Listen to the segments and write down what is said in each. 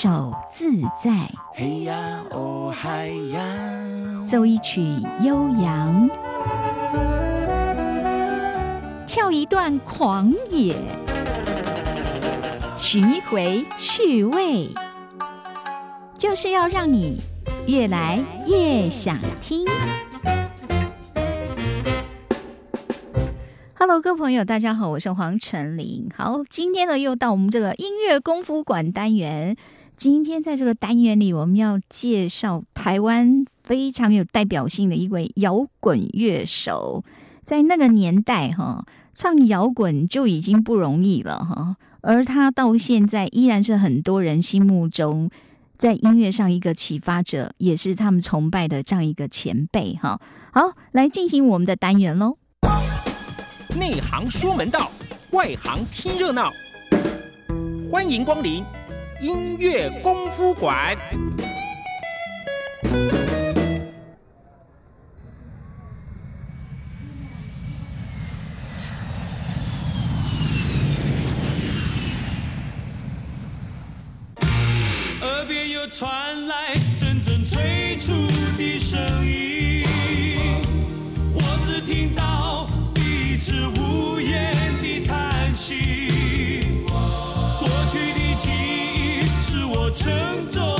首自在，嘿呀哦嗨呀，奏一曲悠扬，跳一段狂野，寻一回趣味，就是要让你越来越想听。Hello，各位朋友，大家好，我是黄晨林。好，今天呢又到我们这个音乐功夫馆单元。今天在这个单元里，我们要介绍台湾非常有代表性的一位摇滚乐手。在那个年代，哈，唱摇滚就已经不容易了，哈。而他到现在依然是很多人心目中在音乐上一个启发者，也是他们崇拜的这样一个前辈，哈。好，来进行我们的单元喽。内行说门道，外行听热闹。欢迎光临音乐功夫馆。耳边又传来阵阵催促的声音，我只听到彼此无言的叹息。我沉重。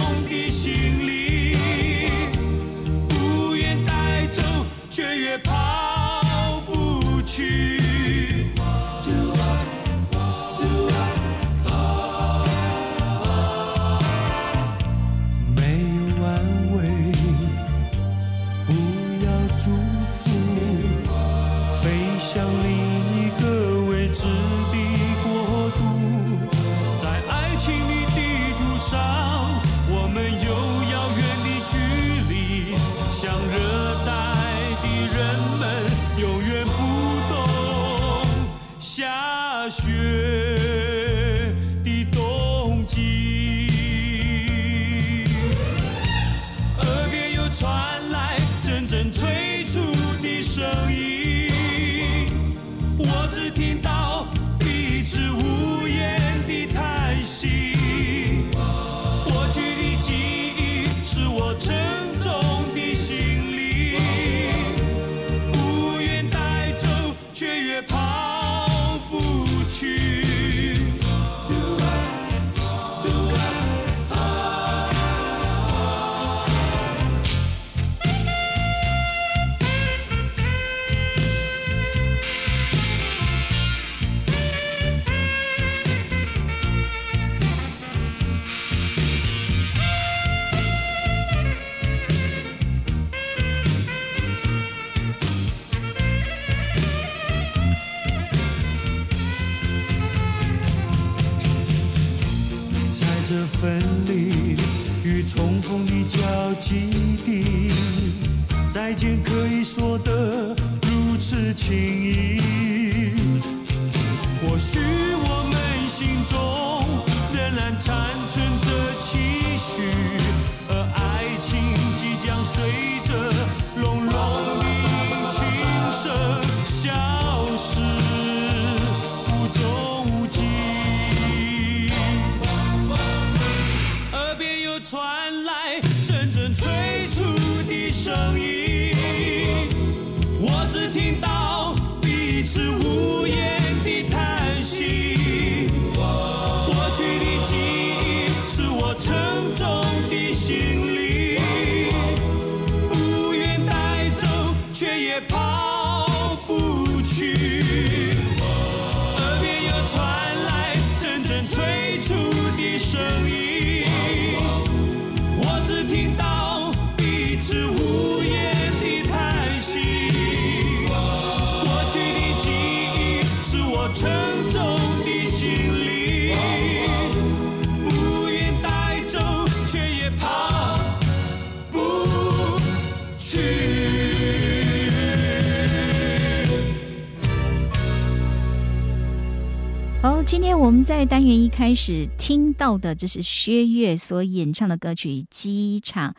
今天我们在单元一开始听到的，这是薛岳所演唱的歌曲《机场》，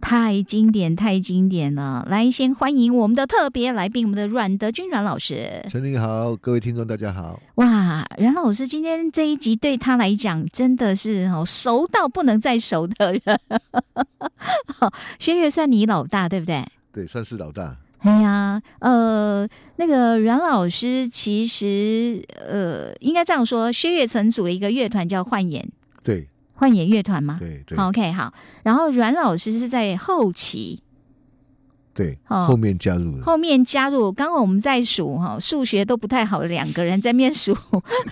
太经典，太经典了。来，先欢迎我们的特别来宾，我们的阮德军阮老师。陈林好，各位听众大家好。哇，阮老师今天这一集对他来讲真的是哦熟到不能再熟的人。薛岳算你老大，对不对？对，算是老大。哎呀，呃，那个阮老师其实呃，应该这样说，薛岳曾组了一个乐团叫幻演对。幻演乐团嘛？对对，OK，好。然后阮老师是在后期。对，哦。后面加入的。后面加入，刚刚我们在数哈，数学都不太好的两个人在面数，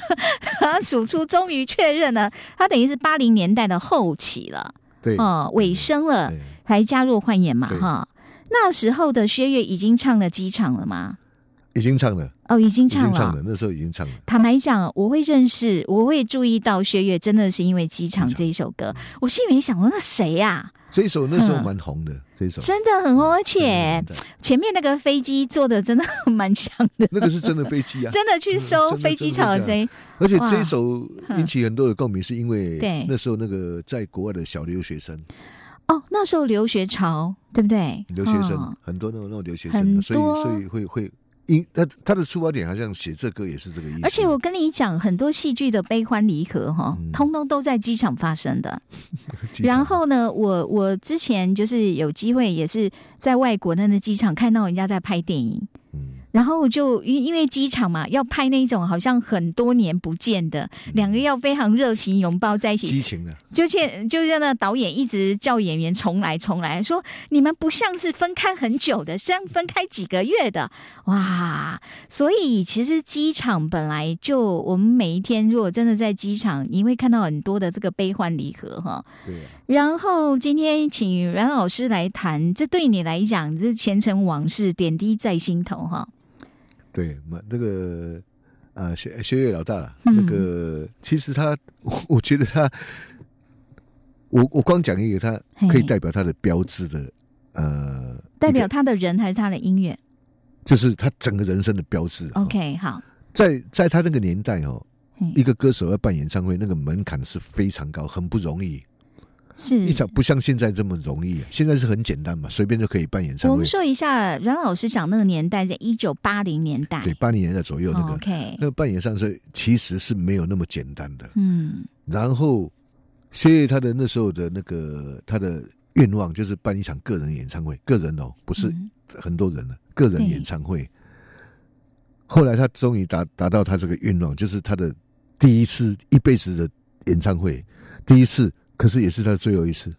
数出终于确认了，他等于是八零年代的后期了，对。哦，尾声了才加入幻演嘛，对。哈。那时候的薛岳已经唱了机场了吗？已经唱了，哦，已经唱了。经唱了，那时候已经唱了。坦白讲，我会认识，我会注意到薛岳，真的是因为《机场》这一首歌。我心里面想说，那谁呀、这一首那时候嗯蛮红的，这一首。真的很红，而且前面那个飞机做的真的蛮像的，那个是真的飞机啊，真的去收飞机场的声音。而且哇这一首引起很多的共鸣，是因为对。那时候那个在国外的小留学生，哦，那时候留学潮，对不对？留学生哦很多那种那种留学生，所以多所以会会因他他的出发点好像写这歌也是这个意思。而且我跟你讲，很多戏剧的悲欢离合哈，嗯通通都在机场发生的。然后呢，我我之前就是有机会，也是在外国的那机场看到人家在拍电影，嗯然后就因因为机场嘛，要拍那种好像很多年不见的两个要非常热情拥抱在一起，激情的，就见就让那导演一直叫演员重来重来，说你们不像是分开很久的，像分开几个月的哇！所以其实机场本来就我们每一天如果真的在机场，你会看到很多的这个悲欢离合哈。对啊，然后今天请阮老师来谈，这对你来讲这前尘往事，点滴在心头哈。对，嘛那个啊，薛薛岳老大啦，嗯那个其实他，我我觉得他，我我光讲一个，他可以代表他的标志的，呃，代表他的人还是他的音乐就是他整个人生的标志。哦？OK，好，在在他那个年代哦，一个歌手要办演唱会，那个门槛是非常高，很不容易。是一场不像现在这么容易，啊现在是很简单嘛，随便就可以办演唱会我们。说一下，阮老师讲那个年代，在一九八零年代。对，八零年代左右那哦个，OK，那个办演唱会其实是没有那么简单的。嗯，然后薛岳他的那时候的那个他的愿望就是办一场个人演唱会，个人哦，不是嗯很多人的个人演唱会。后来他终于达达到他这个愿望，就是他的第一次一辈子的演唱会，第一次，可是也是他的最后一次，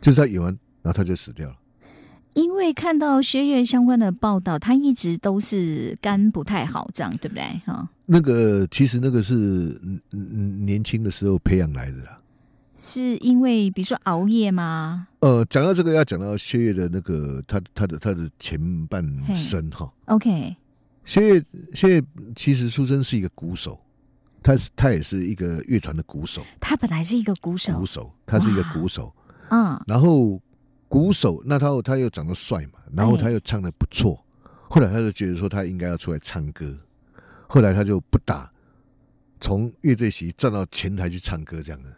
就是他演完，然后他就死掉了。因为看到薛岳相关的报道，他一直都是肝不太好，这样对不对？哈，那个其实那个是嗯嗯嗯年轻的时候培养来的啦。是因为比如说熬夜吗呃，讲到这个要讲到薛岳的那个他他的他的前半生哈。？OK，薛岳薛岳其实出身是一个鼓手，他是他也是一个乐团的鼓手，他本来是一个鼓手。鼓，手他是一个鼓手，嗯，然后鼓手那他他又长得帅嘛，然后他又唱的不错，后来他就觉得说他应该要出来唱歌，后来他就不打，从乐队席站到前台去唱歌这样的。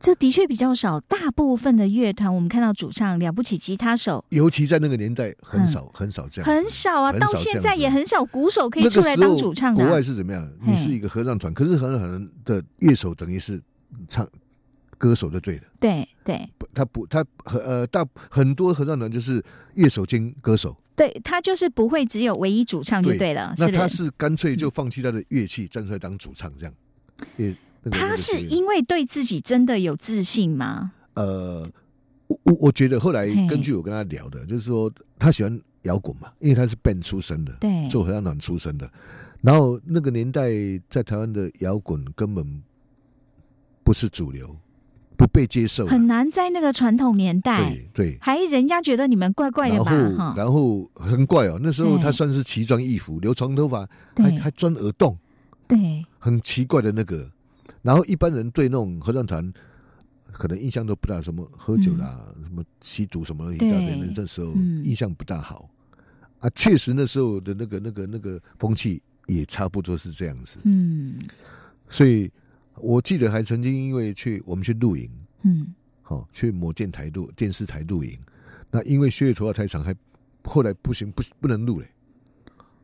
这的确比较少。大部分的乐团，我们看到主唱了不起吉他手尤其在那个年代，很少、很少这样很少啊，很到现在也很少鼓手可以出来当主唱的国外啊。是怎么样？你是一个合唱团，可是合唱团的乐手等于是唱歌手就对了。对对，他不，他和呃大很多合唱团就是乐手兼歌手，对，他就是不会只有唯一主唱就对了，那他？是干脆就放弃他的乐器，站出来当主唱这样。也那个他是因为对自己真的有自信吗？呃，我我我觉得后来根据我跟他聊的，就是说他喜欢摇滚嘛，因为他是 band 出身的，对，做合唱团出身的，然后那个年代在台湾的摇滚根本不是主流，不被接受啊，很难在那个传统年代，对对。还人家觉得你们怪怪的然吧？然后很怪哦，那时候他算是奇装异服，留长头发，还还钻耳洞，对，很奇怪的那个。然后一般人对那种合唱团可能印象都不大，什么喝酒啦，什么吸毒什么一大堆那时候嗯印象不大好啊。确实那时候的那个那个那个风气也差不多是这样子。嗯所以我记得还曾经因为去我们去露营，嗯，好、去某电台录电视台露营，那因为薛岳头发太长，还后来不行不不能录嘞。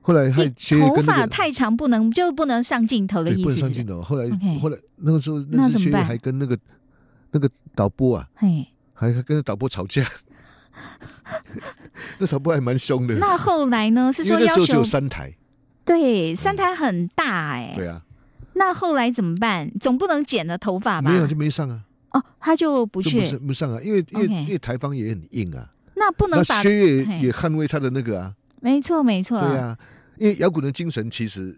后来还你薛岳头发太长不能就不能上镜头的意思是？不能上镜头。后来后来那个时候那那是薛岳怎么办？还跟那个那个导播啊，嘿，还还跟导播吵架。那导播还蛮凶的，那后来呢？是因说要求为那时候只有三台，对三台很大哎、对啊，那后来怎么办？总不能剪了头发吧？没有就没上啊，哦，他就不去。不是，不上啊，因为因为因为台方也很硬啊，那不能那把薛岳也捍卫他的那个啊，没错没错，对啊，因为摇滚的精神其实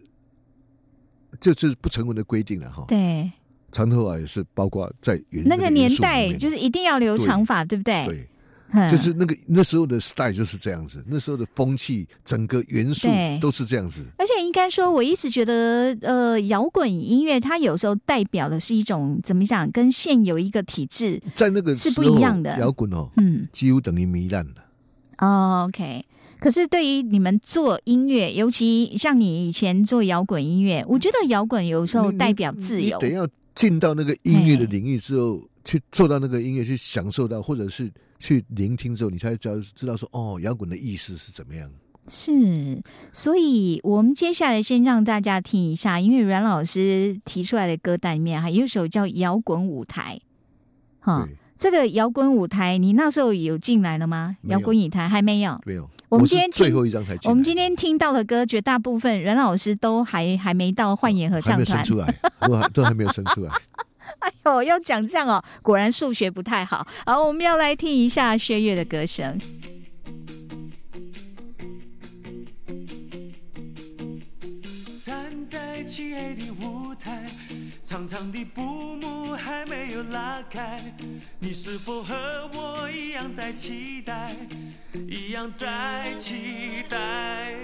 这是不成文的规定了哈。对长头发也是包括在原那个年代就是一定要留长发，对不对？对，嗯就是那个那时候的 style 就是这样子，那时候的风气，整个元素都是这样子。而且应该说，我一直觉得，呃，摇滚音乐它有时候代表的是一种怎么讲，跟现有一个体制，在那个是不一样的摇滚哦，嗯几乎等于糜烂了。哦，OK。可是对于你们做音乐，尤其像你以前做摇滚音乐，我觉得摇滚有时候代表自由。你，得要进到那个音乐的嘿领域之后，去做到那个音乐，去享受到，或者是去聆听之后，你才知道知道说，哦，摇滚的意思是怎么样。是，所以我们接下来先让大家听一下，因为阮老师提出来的歌单里面还有一首叫《摇滚舞台》，哈，对，这个摇滚舞台你那时候有进来了吗？摇滚舞台还没有。没有。我们今天最后一张才进来，我们今天听到的歌，绝大部分阮老师都还还没到幻野合还没有生唱团。出来，都还都还没有生出来。哎呦，要讲这样哦，果然数学不太好。好，我们要来听一下薛岳的歌声。站在漆黑的舞台，长长的布幕还没有拉开，你是否和我一样在期待，一样在期待？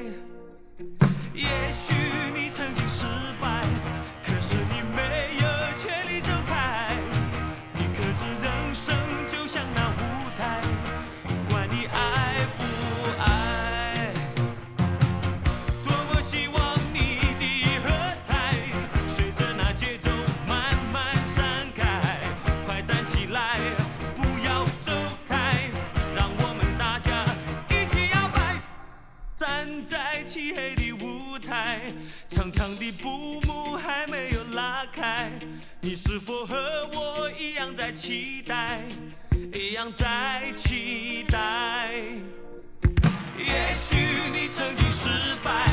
也许你曾经失败，可是你没有权利走开。你可知人生长的布幕还没有拉开，你是否和我一样在期待，一样在期待？也许你曾经失败，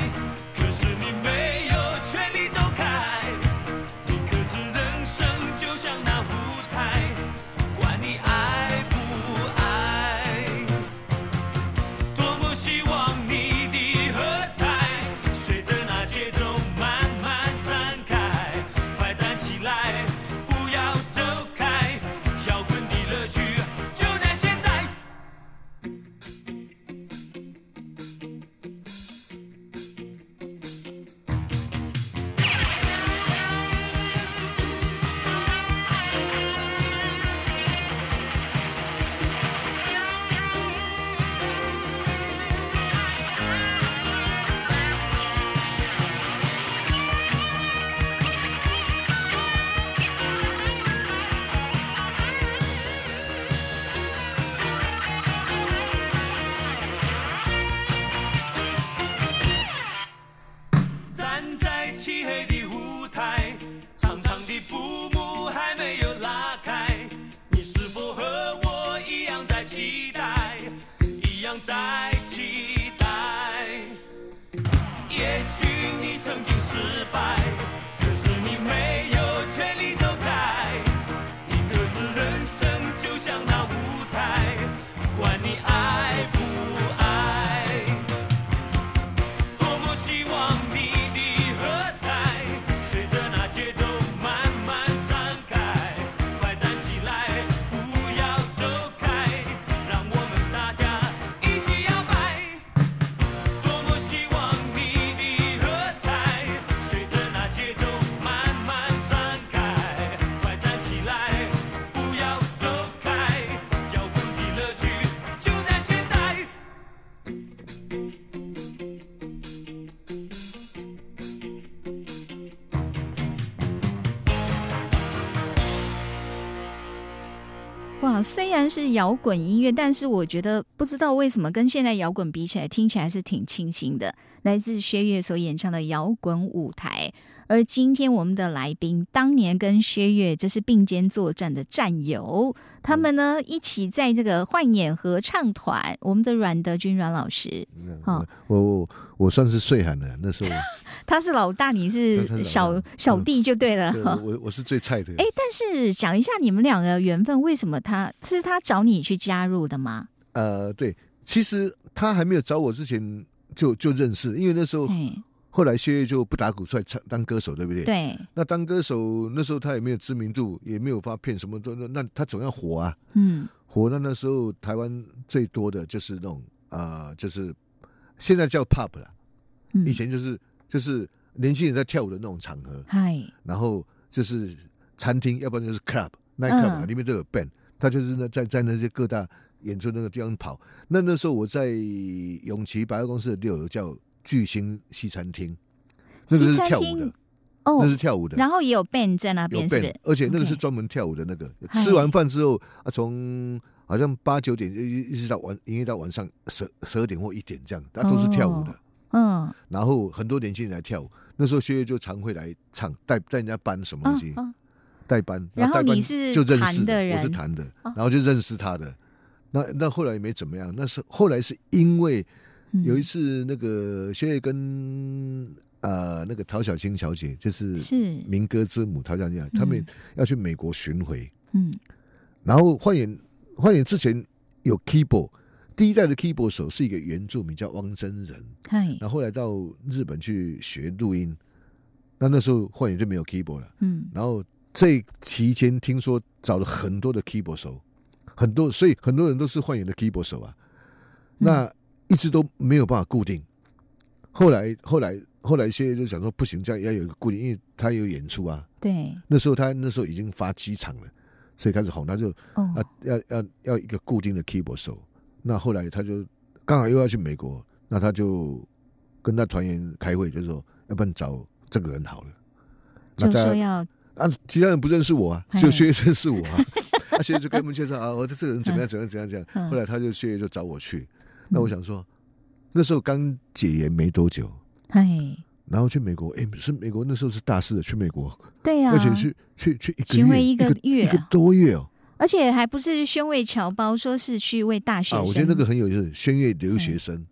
哇，虽然是摇滚音乐，但是我觉得不知道为什么跟现在摇滚比起来，听起来是挺清新的。来自薛岳所演唱的摇滚舞台，而今天我们的来宾，当年跟薛岳这是并肩作战的战友，他们呢一起在这个幻演合唱团，我们的阮德军阮老师，好我我我算是岁寒了，那时候 他是老大，你是小小弟就对了。对我我我是最菜的。哎，但是讲一下你们两个缘分，为什么他是他找你去加入的吗？呃，对，其实他还没有找我之前就就认识，因为那时候，后来薛岳就不打鼓出来唱当歌手，对不对？。对，那当歌手那时候他也没有知名度，也没有发片什么的，那那他总要火啊，嗯，火。那那时候台湾最多的就是那种啊、呃就是现在叫 pub 了，嗯以前就是就是年轻人在跳舞的那种场合，嗨，然后就是餐厅，要不然就是 club、night club 里面都有 band，他就是那在在那些各大演出那个地方跑。那那时候我在永琪百货公司的六楼叫巨星西餐厅，那个是跳舞的，哦那，是跳舞的。然后也有 band 在那有边，是不 band，是？而且那个是专门跳舞的那个。嗨吃完饭之后啊，从好像八九点一一直到晚营业到晚上十十二点或一点这样，那都是跳舞的。嗯，然后很多年轻人来跳舞，那时候薛岳就常会来唱，带带人家搬什么东西，嗯嗯代班。然后你是就认识弹的人我是弹的，哦。然后就认识他的。那那后来也没怎么样，那是后来是因为嗯。有一次那个薛岳跟呃那个陶小青小姐，就是是，民歌之母陶小青，他们要去美国巡回，嗯。然后换演换演之前有 keyboard，第一代的 keyboard 手是一个原住民叫汪真人，嗨，然后后来到日本去学录音，那那时候幻影就没有 keyboard 了。嗯然后这期间听说找了很多的 keyboard 手，很多，所以很多人都是幻影的 keyboard 手啊。那一直都没有办法固定。后来后来后来，谢谢就想说不行，这样要有一个固定，因为他有演出啊。对，那时候他那时候已经发机场了，所以开始红，他就哦啊，要要要一个固定的 keyboard 手。那后来他就刚好又要去美国，那他就跟他团员开会，就说要不然找这个人好了。那就说要啊，其他人不认识我啊，只有薛岳认识我啊。啊，薛岳就跟他们介绍啊，我的这个人怎么样怎么样怎样怎样。后来他就薛岳就找我去，那我想说，那时候刚解严没多久，哎，然后去美国，哎，是美国那时候是大事的，去美国，对呀，而且去去去一个月，一个月一个多月哦。而且还不是宣慰侨胞，说是去为大学啊，生，我觉得那个很有意思，宣慰留学生，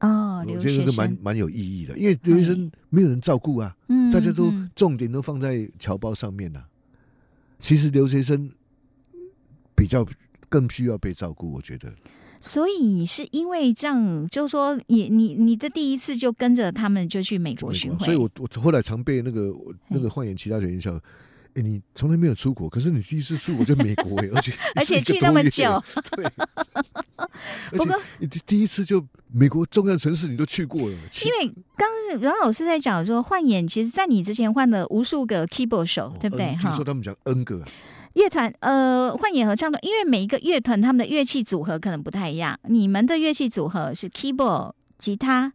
哦，我留学觉得那个蛮，蛮有意义的，因为留学生没有人照顾啊，嗯大家都嗯。重点都放在侨胞上面呐、其实留学生比较更需要被照顾，我觉得。所以是因为这样，就是说你你你的第一次就跟着他们就去美国巡回，所以我我后来常被那个那个幻演其他学员笑，哎，你从来没有出国，可是你第一次出国在美国哎，而且而且去那么久，对。而不过且你第第一次就美国重要城市你都去过了，因为刚刚阮老师在讲说，幻演其实在你之前换了无数个 keyboard 手，哦对不对？哈听哈说，他们讲 N 个啊，乐团呃，幻演合唱团，因为每一个乐团他们的乐器组合可能不太一样，你们的乐器组合是 keyboard、吉他，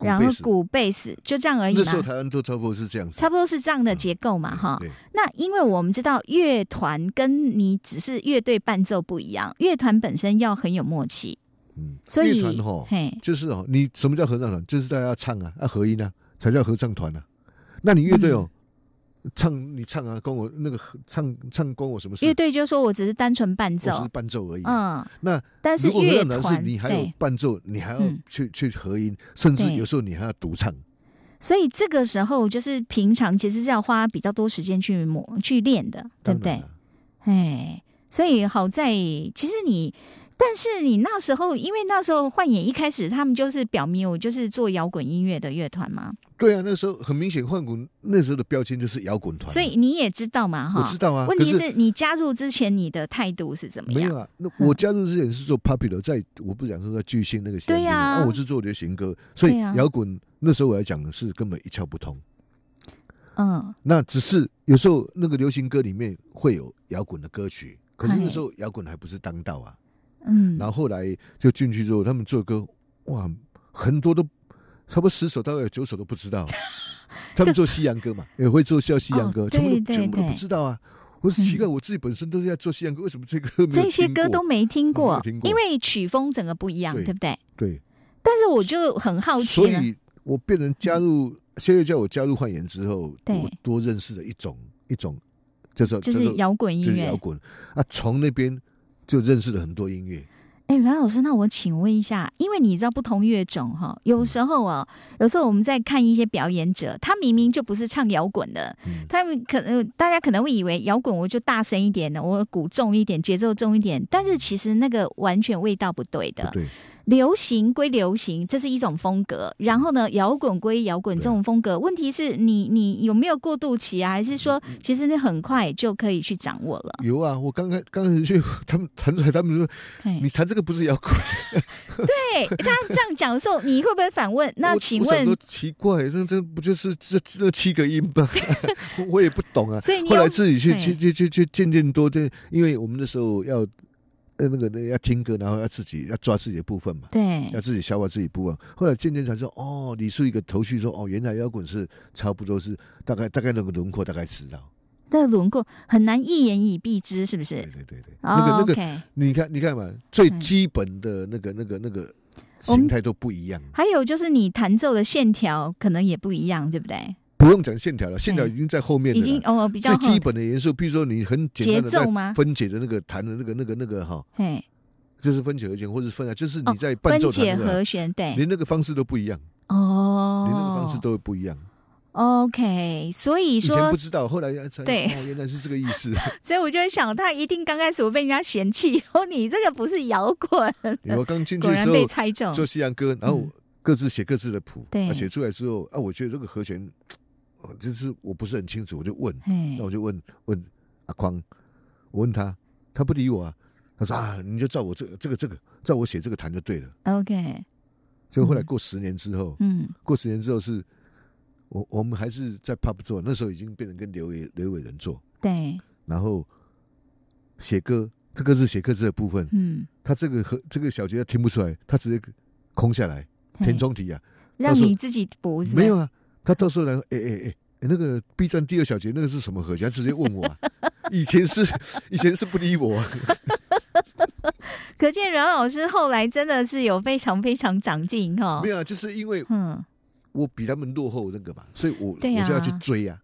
然后鼓、贝斯，就这样而已那时候嘛。台湾都差不多是这样子，差不多是这样的结构嘛，哈。对，那因为我们知道乐团跟你只是乐队伴奏不一样，乐团本身要很有默契，嗯，所以乐团哈，嘿，就是哦，你什么叫合唱团？就是大家要唱啊，要合音啊，才叫合唱团啊。那你乐队哦，唱你唱啊，关我那个合唱唱关我什么事？乐队就说我只是单纯伴奏只奏是，伴奏而已。嗯，那但是乐唱团是你还有，伴奏，你还要嗯去去合音，甚至有时候你还要独唱。所以这个时候就是平常其实是要花比较多时间去磨去练的，对不对？哎，所以好在其实你，但是你那时候，因为那时候幻影一开始他们就是表明我就是做摇滚音乐的乐团嘛，对啊，那时候很明显，幻滚那时候的标签就是摇滚团啊。所以你也知道嘛，哈。我知道啊，问题是是你加入之前，你的态度是怎么样？没有啊，那我加入之前是做 popular，在我不讲说在巨星那个对呀啊，我是做流行歌，所以摇滚那时候我来讲的是根本一窍不通。嗯，那只是有时候那个流行歌里面会有摇滚的歌曲，可是那时候摇滚还不是当道啊。嗯，然后后来就进去之后，他们做歌哇，很多都差不多十首，大概有九首都不知道。他们做西洋歌嘛，也会做叫西洋歌，哦全部对对都全部都不知道啊。我是奇怪，我自己本身都是在做西洋歌，为什么这个这些歌都没听过因为曲风整个不一样，对对不对？对，但是我就很好奇，所以我变成加入谢月叫我加入幻言之后，对。我多认识了一种一种，就是就是摇滚音乐。摇。滚。啊，从那边就认识了很多音乐。哎，阮老师，那我请问一下，因为你知道不同乐种哈，有时候啊，有时候我们在看一些表演者，他明明就不是唱摇滚的，嗯他们可能大家可能会以为摇滚我就大声一点的，我鼓重一点，节奏重一点，但是其实那个完全味道不对的。对，流行归流行，这是一种风格。然后呢，摇滚归摇滚，对这种风格，问题是你你有没有过渡期啊？还是说，嗯其实你很快就可以去掌握了？有啊，我刚开刚开始去，他们弹出来，他们说你弹这个不是摇滚。对 他这样讲的时候，你会不会反问？那我请问奇怪，那这不就是这这七个音吗？我我也不懂啊。所以你后来自己去去去去去渐渐多，对，因为我们那时候要呃那个那要听歌，然后要自己要抓自己的部分嘛。对要自己消化自己部分，后来渐渐才说，哦，理出一个头绪，说，哦，原来摇滚是差不多是大概大概那个轮廓大概知道，这个轮廓很难一言以蔽之，是不是对？对对对，哦那个那个，你看你看嘛，最嗯基本的那个那个那个形态都不一样，还有就是你弹奏的线条可能也不一样，对不对？不用讲线条了，线条哎已经在后面了，已经哦比较最基本的元素，比如说你很简单的节奏吗分解的那个弹的那个那个那个哈，嘿。就是分解和弦或者是分啊，就是哦你在伴分解和弦，对。连那个方式都不一样，哦，连那个方式都会不一样。OK，所以以前说不知道，后来才对。哦，原来是这个意思。所以我就在想，他一定刚开始我被人家嫌弃，哦，你这个不是摇滚，我刚进去的时候猜中。做西洋歌，然后嗯。各自写各自的谱，对。啊写出来之后啊，我觉得这个和弦，哦就是我不是很清楚，我就问，嘿那我就问问阿匡，我问他，他不理我啊，他说啊，你就照我这个这个这个，照我写这个弹就对了。，OK，结果后来嗯。过十年之后，嗯，过十年之后是，我我们还是在 pub 做，那时候已经变成跟刘伟刘伟仁做，对，然后写歌，这个是写歌词的部分，嗯，他这个和这个小节他听不出来，他直接空下来，填充题啊，让你自己补，没有啊，他到时候来说，哎哎哎，哎那个 B 站第二小节那个是什么和弦？他直接问我、啊，以前是以前是不理我、啊，可见阮老师后来真的是有非常非常长进哈没。有啊，就是因为嗯，我比他们落后那个嘛，所以我、啊我就要去追啊。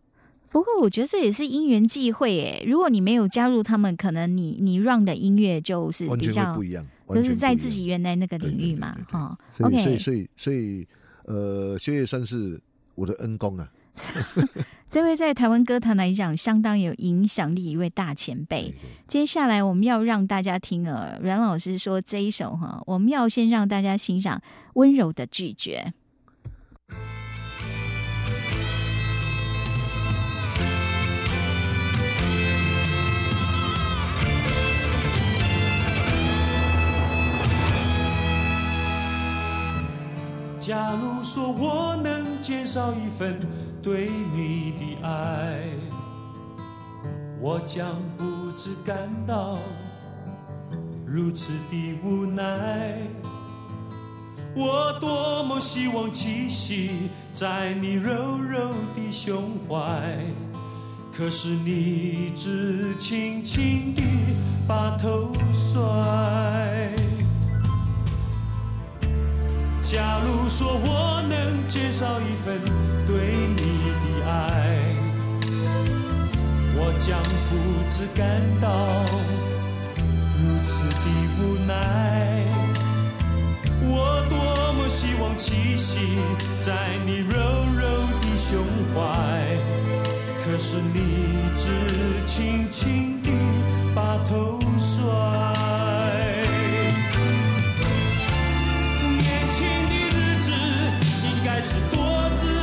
不过我觉得这也是因缘际会诶。如果你没有加入他们，可能你你 run 的音乐就是完全会比较不一样，就是在自己原来那个领域嘛哈。所以 OK 所以所以所以呃，薛岳算是我的恩公啊。这位在台湾歌坛来讲相当有影响力一位大前辈对。对接下来我们要让大家听呃，阮老师说这一首哈，我们要先让大家欣赏温柔的拒绝。假如说我能减少一份对你的爱，我将不知感到如此的无奈。我多么希望栖息在你柔柔的胸怀，可是你只轻轻地把头甩。假如说我能减少一份对你的爱，我将不知感到如此的无奈。我多么希望栖息在你柔柔的胸怀，可是你只轻轻地把头甩。是多姿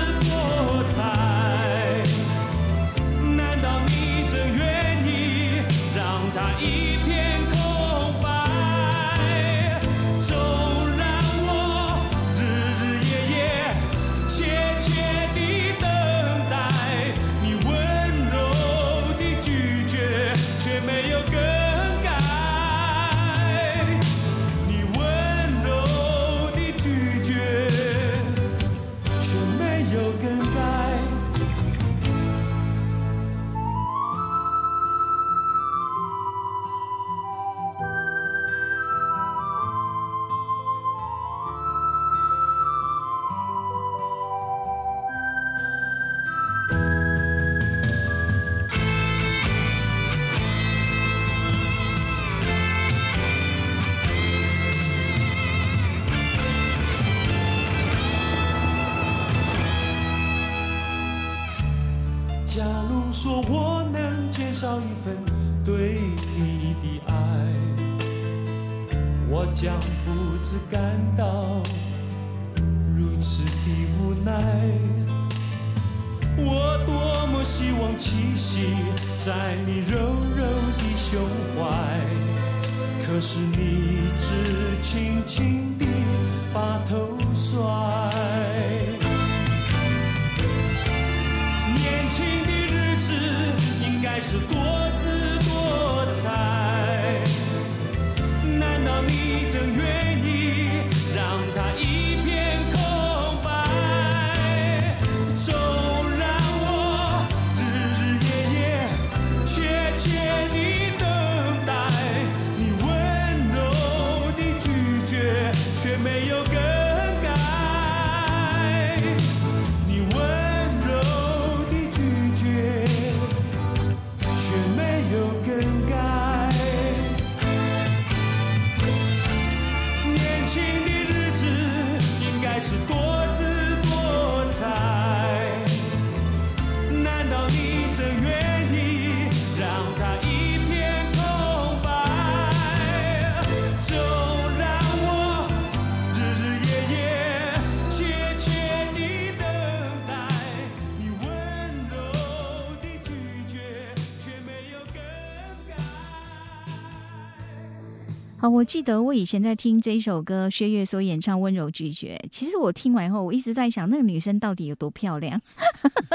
我记得我以前在听这一首歌，薛岳所演唱《温柔拒绝》。其实我听完以后，我一直在想，那个女生到底有多漂亮？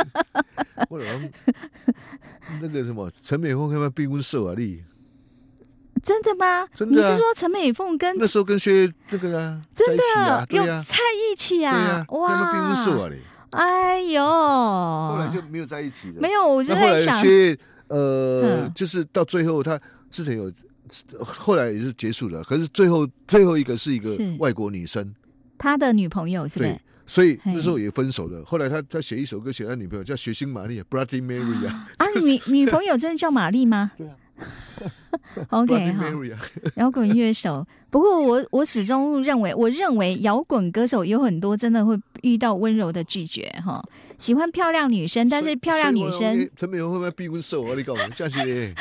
或者那个什么陈美凤要不要逼婚受啊？你真的吗？真的啊你是说陈美凤跟那时候跟薛这个啊，真的啊，对有呀、在一起啊？要不要逼婚受啊？你哎呦，后来就没有在一起了。没有，我就在想，薛呃，嗯就是到最后他之前有，后来也是结束了。可是最后最后一个是一个外国女生，他的女朋友是不是对？，所以那时候也分手了。后来他他写一首歌写他女朋友叫血腥玛丽 （Bloody Mary） 啊啊，女女朋友真的叫玛丽吗？对啊，Mary 啊，摇滚乐手。不过我我始终认为，我认为摇滚歌手有很多真的会遇到温柔的拒绝哈，喜欢漂亮女生，但是漂亮女生陈美容会不会逼婚受啊？你告诉我，这样是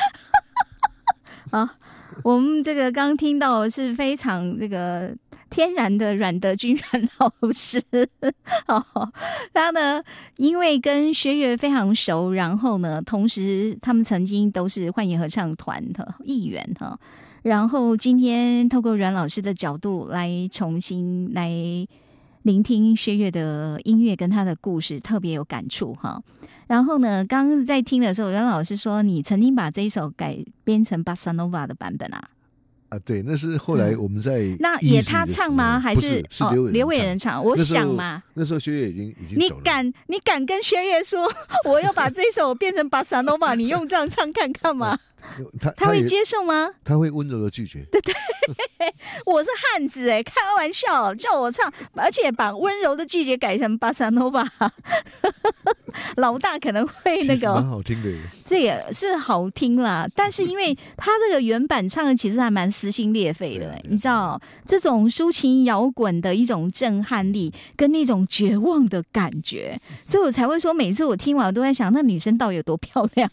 啊，我们这个刚听到是非常这个天然的阮德军阮老师 哦，他呢因为跟薛岳非常熟，然后呢，同时他们曾经都是幻影合唱团的艺员哈，然后今天透过阮老师的角度来重新来。聆听薛岳的音乐跟他的故事，特别有感触哈。然后呢，刚刚在听的时候，阮老师说你曾经把这一首改编成巴萨诺瓦的版本啊？啊，对，那是后来我们在嗯那也他唱吗？候还是是哦刘刘伟伟人唱？我想嘛，那时候薛岳已经已经你。敢你敢跟薛岳说 我要把这首变成巴萨诺瓦，你用这样唱看看吗？他也他会接受吗？他会温柔的拒绝。对 对我是汉子哎，开玩笑，叫我唱，而且把温柔的拒绝改成巴萨诺瓦，老大可能会那其实蛮，好听的耶。这也是好听啦。但是因为他这个原版唱的其实还蛮撕心裂肺的、你知道这种抒情摇滚的一种震撼力跟那种绝望的感觉，所以我才会说，每次我听完我都在想，那女生到底有多漂亮？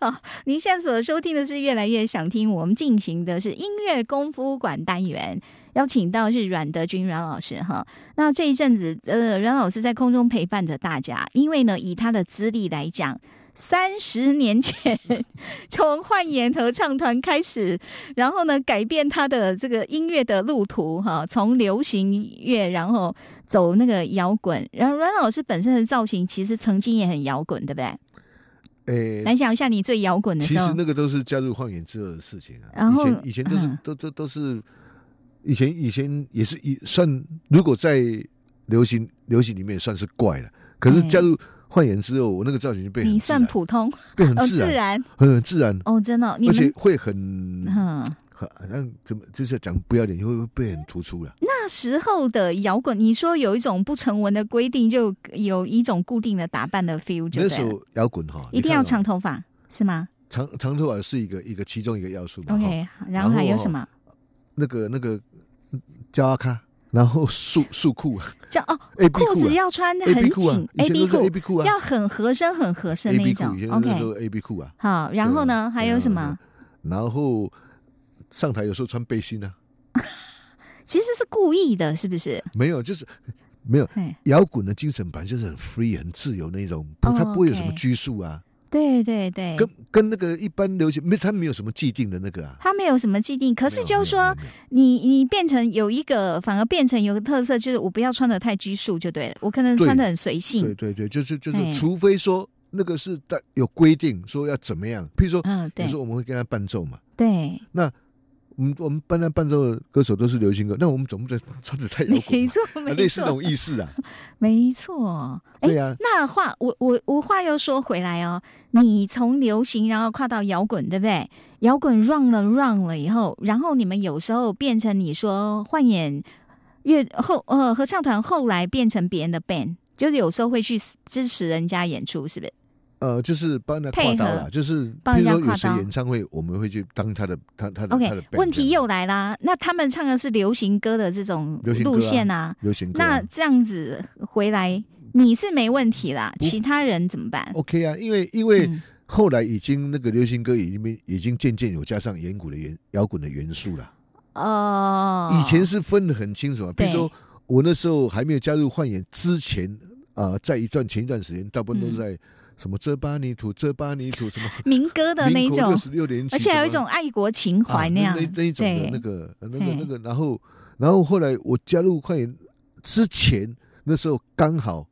好，您现在所收听的是越来越想听，我们进行的是音乐功夫馆单元，邀请到是阮德军阮老师哈。那这一阵子，呃，阮老师在空中陪伴着大家，因为呢，以他的资历来讲。三十年前，从幻言合唱团开始，然后呢，改变他的这个音乐的路途哈，从流行乐，然后走那个摇滚。然后阮老师本身的造型其实曾经也很摇滚，对不对？诶，来讲一下你最摇滚的时候。其实。那个都是加入幻影之后的事情啊。然后以前以前都是、嗯。都都都是，以前以前也是一算，如果在流行流行里面也算是怪了。可是哎加入幻影之后，我那个造型就变你算，普通？哦，变很自然，很自然，哦，真的哦、而且会很嗯，很好像怎么就是讲不要脸，会会被很突出了。那时候的摇滚，你说有一种不成文的规定，就有一种固定的打扮的 feel，就那时候摇滚哈，一定要长头发是吗长长头发是一个一个其中一个要素嘛。？OK，然后还有什么？那个那个焦阿卡然后束束裤啊叫哦，裤子要穿，A 很紧，，A B 裤 A B 裤啊要很合身、很合身那种裤以前。那 OK，时候 A B 裤啊，好，然后呢，还有什么？然后上台有时候穿背心啊，其实是故意的，是不是？没有，就是没有嘿，摇滚的精神本来就是很 free、很自由那种，不，哦它不会有什么拘束啊，对对对，跟跟那个一般流行没，它没有什么既定的那个啊。他没有什么既定，可是就是说，你你变成有一个，反而变成有个特色，就是我不要穿的太拘束就对了，我可能穿的很随对性。对对，就是就是，除非说那个是在有规定说要怎么样，譬如说，嗯，对。比如说我们会跟他伴奏嘛，对，我们我们班他伴奏的歌手都是流行歌，那我们总不能唱的太摇滚，没错，啊没错类似那种，意思啊，没错。哎对，啊，那话我我我话又说回来哦，你从流行然后跨到摇滚，对不对？摇滚 run 了 run 了以后，然后你们有时候变成你说换演乐后呃合唱团，后来变成别人的 band，就是有时候会去支持人家演出，是不是？呃，就是帮人家跨刀配啦，就是比如说有谁家跨刀演唱会，我们会去当他的他他的 OK，的 band 问题又来啦。那他们唱的是流行歌的这种路线啊，流行歌啊、那这样子回来你是没问题啦，其他人怎么办？OK 啊，因为因为嗯后来已经那个流行歌已经已经渐渐有加上远古的元摇滚的元素了。哦，以前是分得很清楚啊，比如说我那时候还没有加入幻演之前，啊，在一段前一段时间，大部分都是在什么这巴泥土这巴泥土什么 民歌的那一种。而且还有一种爱国情怀那样，啊、那那一种的那个呃那个那个，然后然后后来我加入快演之前，那时候刚好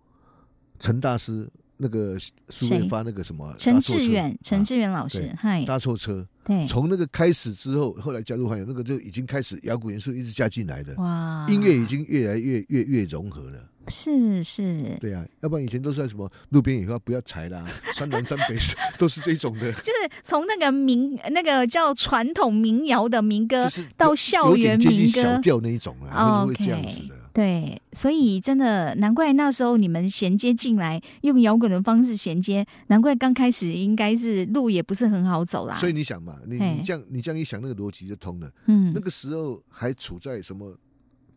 陈大师那个苏谁月发那个什么陈志远，陈啊志远老师对，嗨，搭错车，对，从那个开始之后，后来加入幻演，那个就已经开始摇滚元素一直加进来的，哇，音乐已经越来越越越融合了。是是，对啊，要不然以前都是在什么路边野花不要采啦，山南山北都是这种的，就是从那个民那个叫传统民谣的民歌就是到校园民接近小，调那一种啊，会会这样子的。对，所以真的难怪那时候你们衔接进来，用摇滚的方式衔接，难怪刚开始应该是路也不是很好走啦。所以你想嘛，你你这样你这样一想，那个逻辑就通了。嗯那，个时候还处在什么？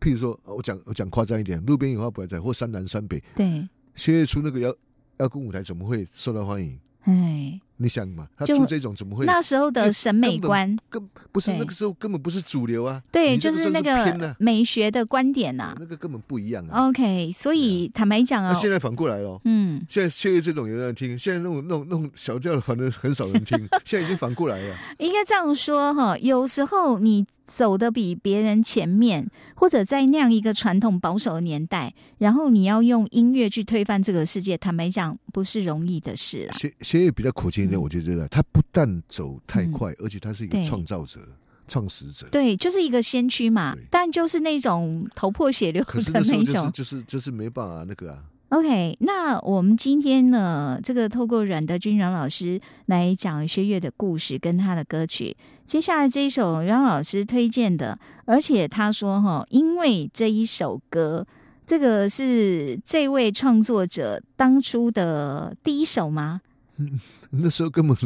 譬如说，我讲我讲夸张一点，路边野花不要采，或山南山北，对，薛岳出那个摇摇滚舞台怎么会受到欢迎？哎，你想嘛，他就出这种怎么会？那时候的审美观，根不是那个时候根本不是主流啊。对，就是那个美学的观点呐、那个根本不一样啊。OK，所以坦白讲啊，那现在反过来了。嗯，现在现在这种有人听，现在那种那种那种小调的，反正很少人听。现在已经反过来了，应该这样说哈，有时候你走的比别人前面，或者在那样一个传统保守的年代，然后你要用音乐去推翻这个世界，坦白讲不是容易的事啦。学学业比较苦情一点，嗯我觉得他不但走太快，而且他是一个创造者、创始者。对，就是一个先驱嘛，但就是那种头破血流的那种。就是就是没办法那个啊，OK，那我们今天呢，这个透过阮德军阮老师来讲薛岳的故事跟他的歌曲。接下来这一首阮老师推荐的，而且他说哈，因为这一首歌，这个是这位创作者当初的第一首吗？那时候根本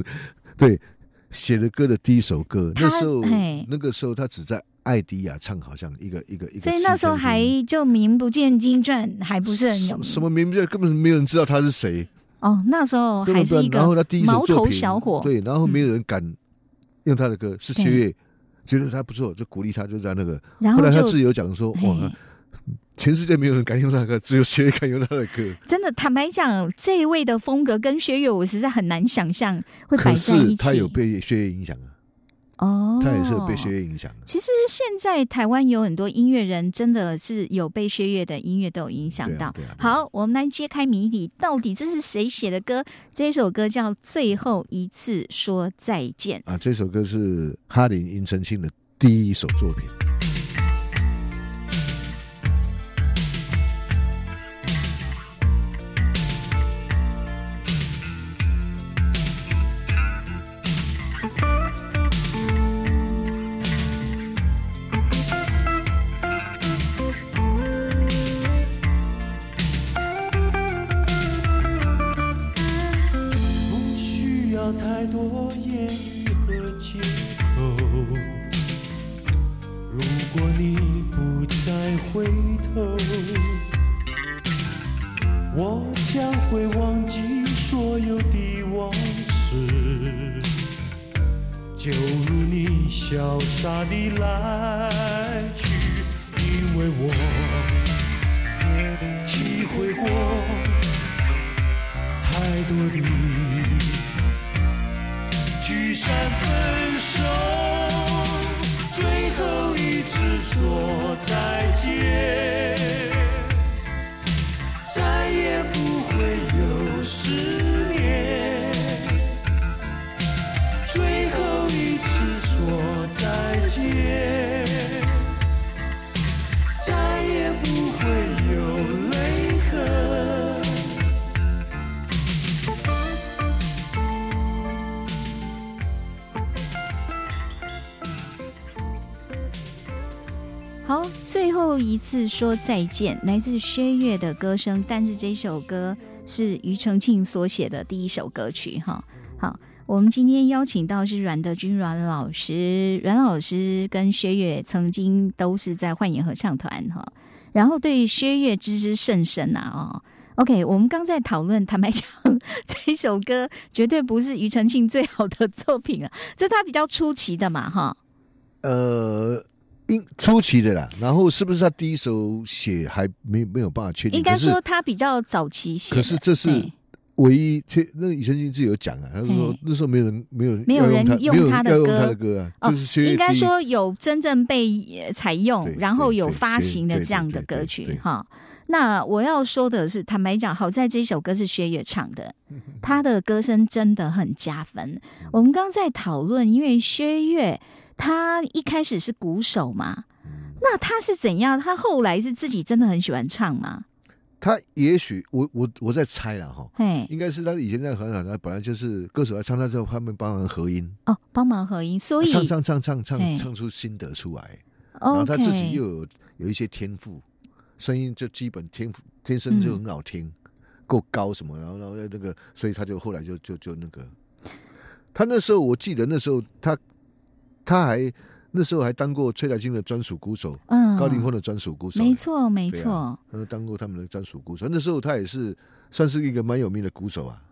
对写的歌的第一首歌，那时候嘿。那个时候他只在艾迪亚唱，好像一个一个一个，所以那时候还就名不见经传，还不是很有什么名不见，根本没有人知道他是谁，哦。那时候还是一个然后他第一首毛头小伙，对，然后没有人敢用他的歌，是对薛岳觉得他不错，就鼓励他，就在那个。然后后来他自己有讲说，嘿哇，全世界没有人敢用他的歌，只有薛岳敢用他的歌。真的，坦白讲，这一位的风格跟薛岳，我实在很难想象会摆可在一起。是他有被薛岳影响啊，哦，他也是有被薛。岳影响的。其实现在台湾有很多音乐人，真的是有被薛岳的音乐都有影响到。啊对啊对啊好，我们来揭开谜底，到底这是谁写的歌？这首歌叫《最后一次说再见》。啊，这首歌是哈林庾澄庆的第一首作品。潇洒地来去，因为我体会过太多的聚散分手，最后一次说再见，再也不会有思最后一次说再见，来自薛岳的歌声，但是这首歌是庾澄庆所写的第一首歌曲哈。好，我们今天邀请到是阮德军阮老师，阮老师跟薛岳曾经都是在幻影合唱团哈，然后对薛岳知之甚深啊哦。OK，我们刚在讨论，坦白讲，这首歌绝对不是庾澄庆最好的作品啊，这他比较出奇的嘛哈。呃，应初期的啦，然后是不是他第一首写还没没有办法确定？应该说他比较早期写，可是这是唯一，其那个庾澄庆自己有讲啊，他说那时候没有人没有人没有人用他的歌他的歌啊，哦就是应该说有真正被呃采用，然后有发行的对这样的歌曲哈。那我要说的是，坦白讲，好在这首歌是薛岳唱的，他的歌声真的很加分。嗯我们刚在讨论，因为薛岳他一开始是鼓手嘛，嗯。那他是怎样？他后来是自己真的很喜欢唱吗？他也许我我我在猜了哈，嘿，应该是他以前在合唱团本来就是歌手来唱，他之后他们帮忙合音，哦，帮忙合音，所以唱唱唱唱唱唱出心得出来，然后他自己又有有一些天赋，声音就基本天赋天生就很好听，够高什么，然后然后那个，所以他就后来就就就那个，他那时候我记得那时候他他还那时候还当过崔台金的专属鼓手，嗯。高凌风的专属鼓手，没错没错。他当过他们的专属鼓手，那时候他也是算是一个蛮有名的鼓手啊，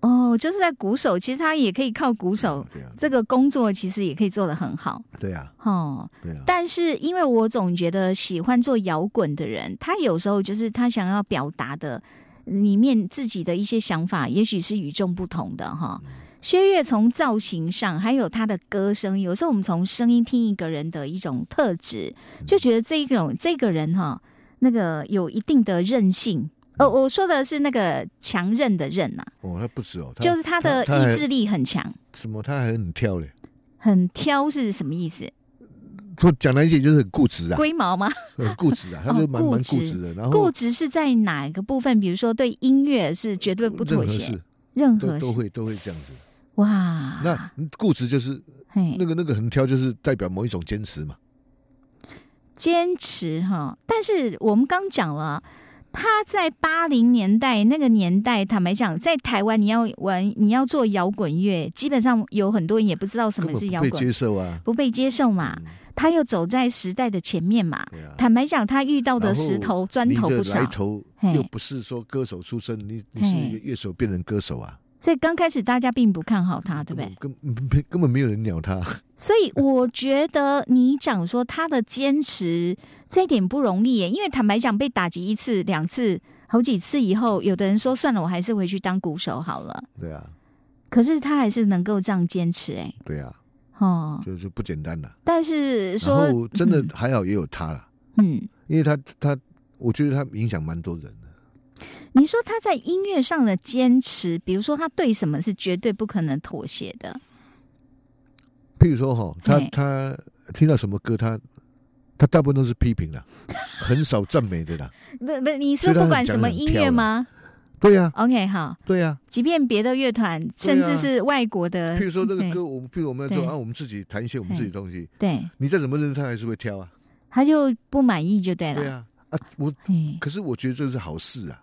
哦，就是在鼓手，其实他也可以靠鼓手这个工作，其实也可以做得很好。对啊，哦。对啊，但是因为我总觉得喜欢做摇滚的人，他有时候就是他想要表达的里面自己的一些想法，也许是与众不同的哈。薛岳从造型上，还有他的歌声，有时候我们从声音听一个人的一种特质，就觉得这一种这个人哈，那个有一定的韧性。哦，我说的是那个强韧的韧呐、哦，他不止哦，他就是他的意志力很强，什么，他还很挑嘞。很挑是什么意思？说讲来一点就是很固执啊，龟毛吗？很固执啊，他哦就蛮蛮固执执的。然后固执是在哪一个部分？比如说对音乐是绝对不妥协任何都会都会这样子。哇。那固执就是嘿那个那个横挑，就是代表某一种坚持嘛。坚持哈，但是我们刚讲了。他在八零年代那个年代，坦白讲，在台湾你要玩你要做摇滚乐，基本上有很多人也不知道什么是摇滚不被接受啊。不被接受嘛。嗯他又走在时代的前面嘛。啊，坦白讲，他遇到的石头砖头不少来，头又不是说歌手出身，你你是一个乐手变成歌手啊，所以刚开始大家并不看好他，对不对？根本根根根本没有人鸟他。所以我觉得你讲说他的坚持这一点不容易耶，因为坦白讲，被打击一次、两次、好几次以后，有的人说算了，我还是回去当鼓手好了。对啊，可是他还是能够这样坚持，哎，对啊，哦。就就不简单了。但是说，后真的还好也有他了，嗯，因为他他，我觉得他影响蛮多人的。你说他在音乐上的坚持，比如说他对什么是绝对不可能妥协的，譬如说哈，他他听到什么歌，他他大部分都是批评的，很少赞美的啦。不 不，你说不管什么音乐吗？对呀、？OK，好，对呀、即便别的乐团，甚至是外国的，譬如说这个歌，我们譬如我们要做对啊，我们自己弹一些我们自己的东西，对，你再怎么认，他还是会挑啊。他就不满意就对了。对啊，啊，我对，可是我觉得这是好事啊，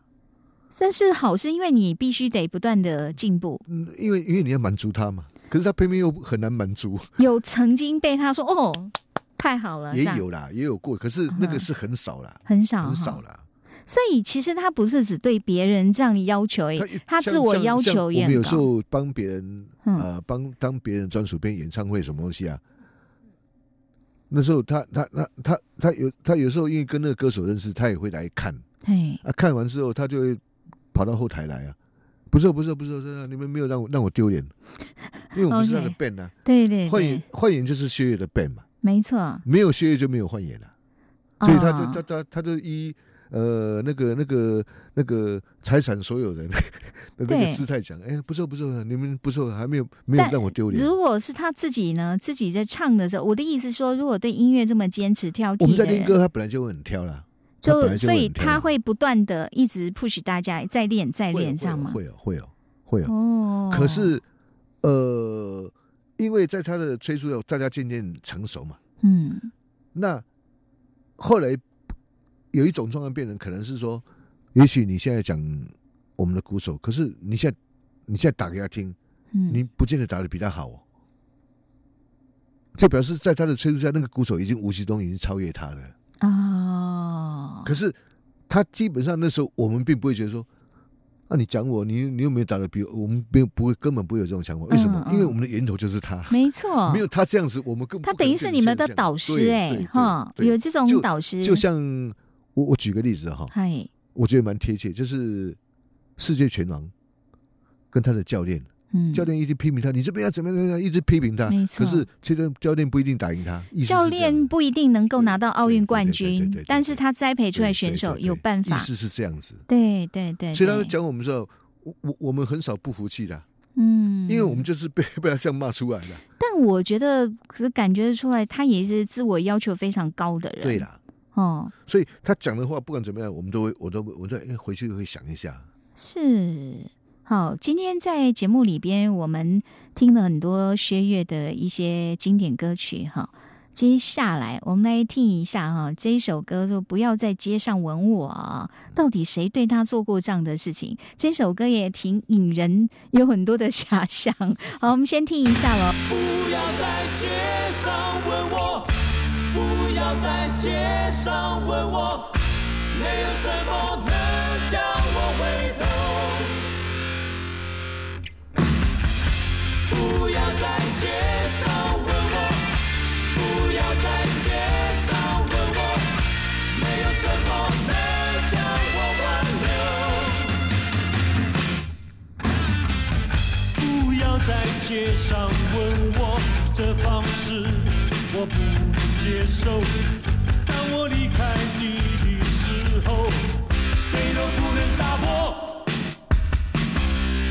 这是好是，因为你必须得不断的进步。嗯，因为因为你要满足他嘛，可是他偏偏又很难满足，有曾经被他说哦，太好了，也有啦，也有过，可是那嗯个是很少啦，很少很少啦。所以其实他不是只对别人这样要求，诶，他自我要求也我们有时。候帮别人嗯呃帮当别人专属编演唱会什么东西啊？那时候他他他他他有他有时候因为跟那个歌手认识，他也会来看哎，啊。看完之后，他就会跑到后台来啊。不是不是不是，真的，你们没有让我让我丢脸，因为我们是他的 band 啊。对对幻影对，幻影就是薛岳的 band 嘛，没错。没有薛岳就没有幻影了。所以他就哦他他他就依呃那个那个那个财产所有人的那个姿态讲，哎，不错不错，你们不错，还没有没有让我丢脸。如果是他自己呢，自己在唱的时候，我的意思说，如果对音乐这么坚持挑剔，我们在练歌，他本来就会很挑啦，他本就就所以他会不断的一直 push 大家再练再练，这样吗？会有会有会有。哦，可是呃，因为在他的催促下，大家渐渐成熟嘛，嗯那后来有一种状况变成，可能是说，也许你现在讲我们的鼓手，可是你现在你现在打给他听，嗯，你不见得打的比他好哦。这表示在他的催促下，那个鼓手已经无形中已经超越他了。哦，可是他基本上那时候我们并不会觉得说，啊，你讲我，你你有没有打的比我我们没有不会根本不会有这种想法。为什么？因为我们的源头就是他，没错，没有他这样子，我们更他等于是你们的导师哎，哈，有这种导师，就像我我举个例子哈，嗨，我觉得蛮贴切，就是世界拳王跟他的教练，嗯，教练一直批评他，你这边要怎么样怎么样，一直批评他没，错。可是其实教练不一定打赢他，教练不一定能够拿到奥运冠军但是他栽培出来选手有办法。意，思是这样子。对对对，所以他讲我们的时候，我我我们很少不服气的，嗯，因为我们就是被被他这样骂出来的。但我觉得可是感觉得出来，他也是自我要求非常高的人，对，啦，哦，所以他讲的话不管怎么样，我们都会，我都我都哎回去会想一下。是。好，今天在节目里边，我们听了很多薛岳的一些经典歌曲哈。接下来，我们来听一下哈，这一首歌就不要在街上吻我啊！到底谁对他做过这样的事情？这首歌也挺引人有很多的遐想。好，我们先听一下喽。不要在街上问我，不要在街上问我，没有什么不要在街上问我，不要在街上问我，没有什么能将我挽留。不要在街上问我，这方式我不能接受。当我离开你的时候，谁都不能打破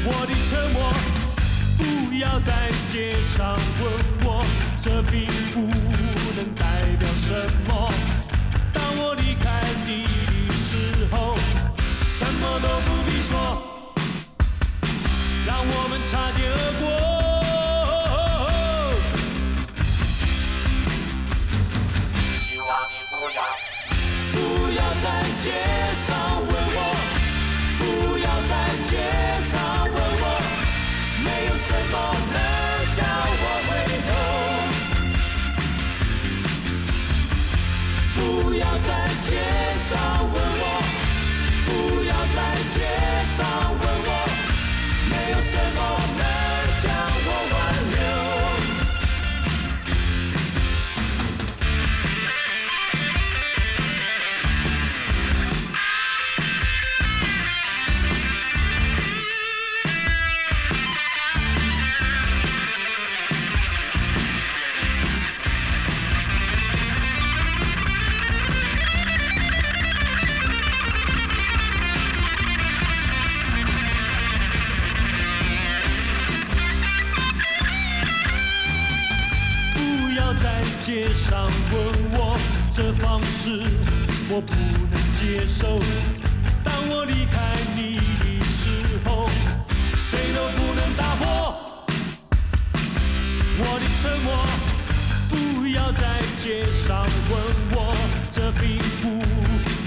我的沉默。不要在街上问我，这并不能代表什么。当我离开你的时候，什么都不必说。让我们擦肩而过。希望你不要不要再见上问我，不要在街上方式我不能接受。当我离开你的时候，谁都不能打破我的沉默。不要在街上问我，这并不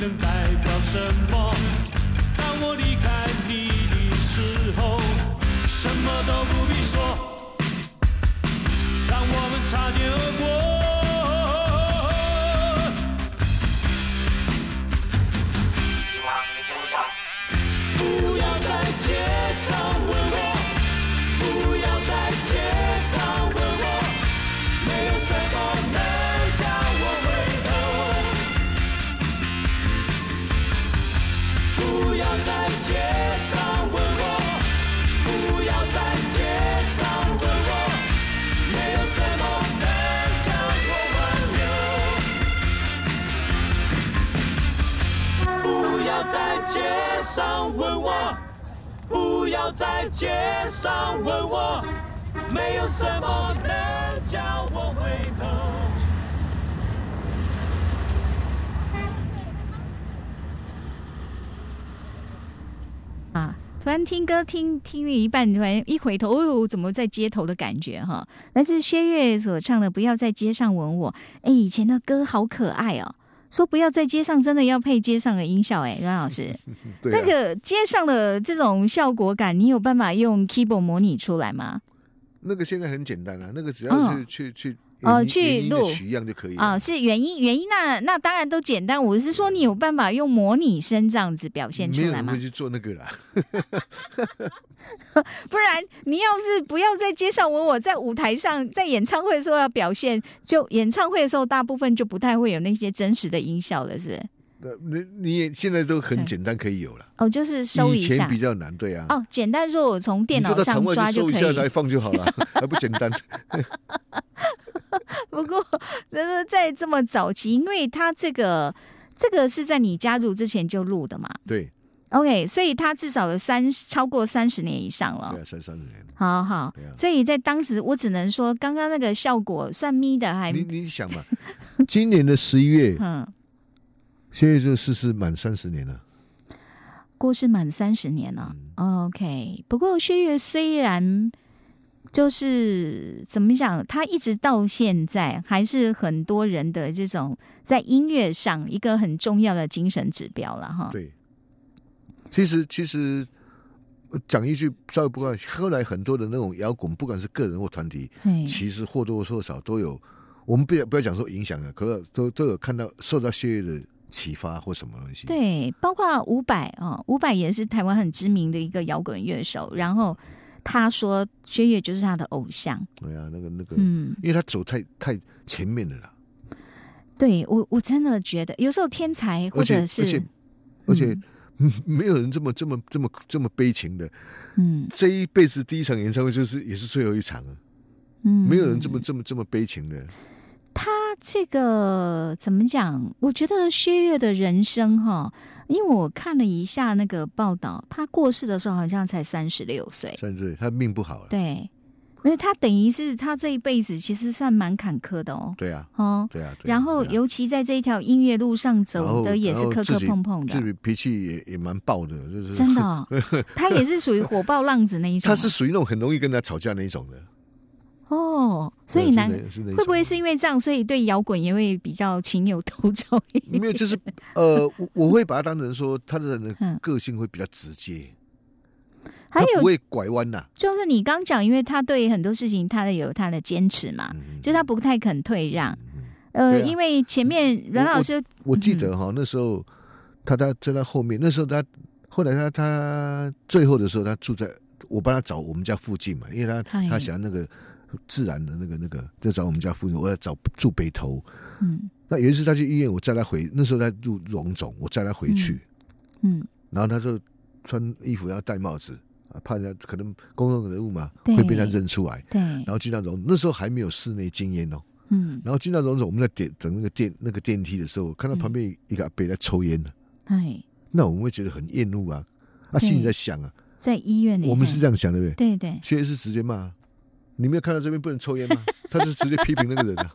能代表什么。在街上问我，没有什么能叫我回头。啊，突然听歌听听了一半，突然一回头，哦，怎么在街头的感觉哈？那是薛岳所唱的《不要在街上吻我》。哎，以前的歌好可爱哦。说不要在街上，真的要配街上的音效哎，阮老师，对啊。那个街上的这种效果感，你有办法用 keyboard 模拟出来吗？那个现在很简单啊，那个只要去、嗯去去哦去录取样就可以了啊，是原因原因那那当然都简单，我是说你有办法用模拟声这样子表现出来吗没有会？去做那个啦。不然你要是不要在街上问我，在舞台上，在演唱会的时候要表现，就演唱会的时候大部分就不太会有那些真实的音效了，是不是？那你你也现在都很简单，可以有了。哦，就是收一下以前比。较难，对啊。哦，简单说，我从电脑上抓就可就收一下来以。放就好了，还不简单？不过，就是在这么早期，因为它这个这个是在你加入之前就录的嘛对，OK，所以它至少有三超过三十年以上了对。啊，三三十年。好好啊，所以在当时，我只能说，刚刚那个效果算咪的还，你你想嘛，今年的十一月，嗯，现在这个逝世满三十年了。过世满三十年了。OK，嗯不过薛岳虽然就是怎么讲，他一直到现在还是很多人的这种在音乐上一个很重要的精神指标了哈。对，其实其实呃讲一句稍微不怪，后来很多的那种摇滚，不管是个人或团体，其实或多或少都有，我们不要不要讲说影响了，可是都都有看到受到血液的启发或什么东西。对，包括伍佰啊，伍佰也是台湾很知名的一个摇滚乐手。然后他说薛岳就是他的偶像。对啊，那个那个，嗯，因为他走太太前面了啦，对我我真的觉得有时候天才或而且者是而且而且。没有人这么这么这么这么悲情的，嗯这一辈子第一场演唱会就是也是最后一场啊，嗯，没有人这么这么这么悲情的。他这个怎么讲？我觉得薛岳的人生哈，因为我看了一下那个报道，他过世的时候好像才三十六岁。三十岁，他命不好了。对，因为他等于是他这一辈子其实算蛮坎坷的哦。对啊，哦，对啊。对啊然后尤其在这一条音乐路上走的也是磕磕碰碰的，自己脾气也也蛮暴的，就是真的、哦，他也是属于火爆浪子那一种吗。他是属于那种很容易跟他吵架那一种的。哦，所以对难是那是那一种会不会是因为这样，所以对摇滚也会比较情有独钟一点？没有？就是呃，我我会把它当成说他的人 嗯的个性会比较直接，还有他不会拐弯呐。就是你刚讲，因为他对很多事情他的有他的坚持嘛，嗯就他不太肯退让。呃，啊因为前面阮老师我记得哈，那时候他他在他后面，那时候他后来他他最后的时候，他住在我帮他找我们家附近嘛，因为他哎他想要那个自然的那个那个，在找我们家附近，我要找住北头。嗯。那有一次他去医院，我载他回，那时候他住荣总，我载他回去，嗯，然后他就穿衣服，然后戴帽子啊，怕人家可能公众人物嘛会被人家认出来。对，然后进到荣，那时候还没有室内禁烟哦。嗯，然后进到荣总，我们在点等那个电那个电梯的时候，看到旁边一个阿伯在抽烟。呢，哎，那我们会觉得很厌恶啊。啊，心里在想啊，在医院里，我们是这样想的，对不对？对。对，薛是直接骂，你没有看到这边不能抽烟吗？他是直接批评那个人啊，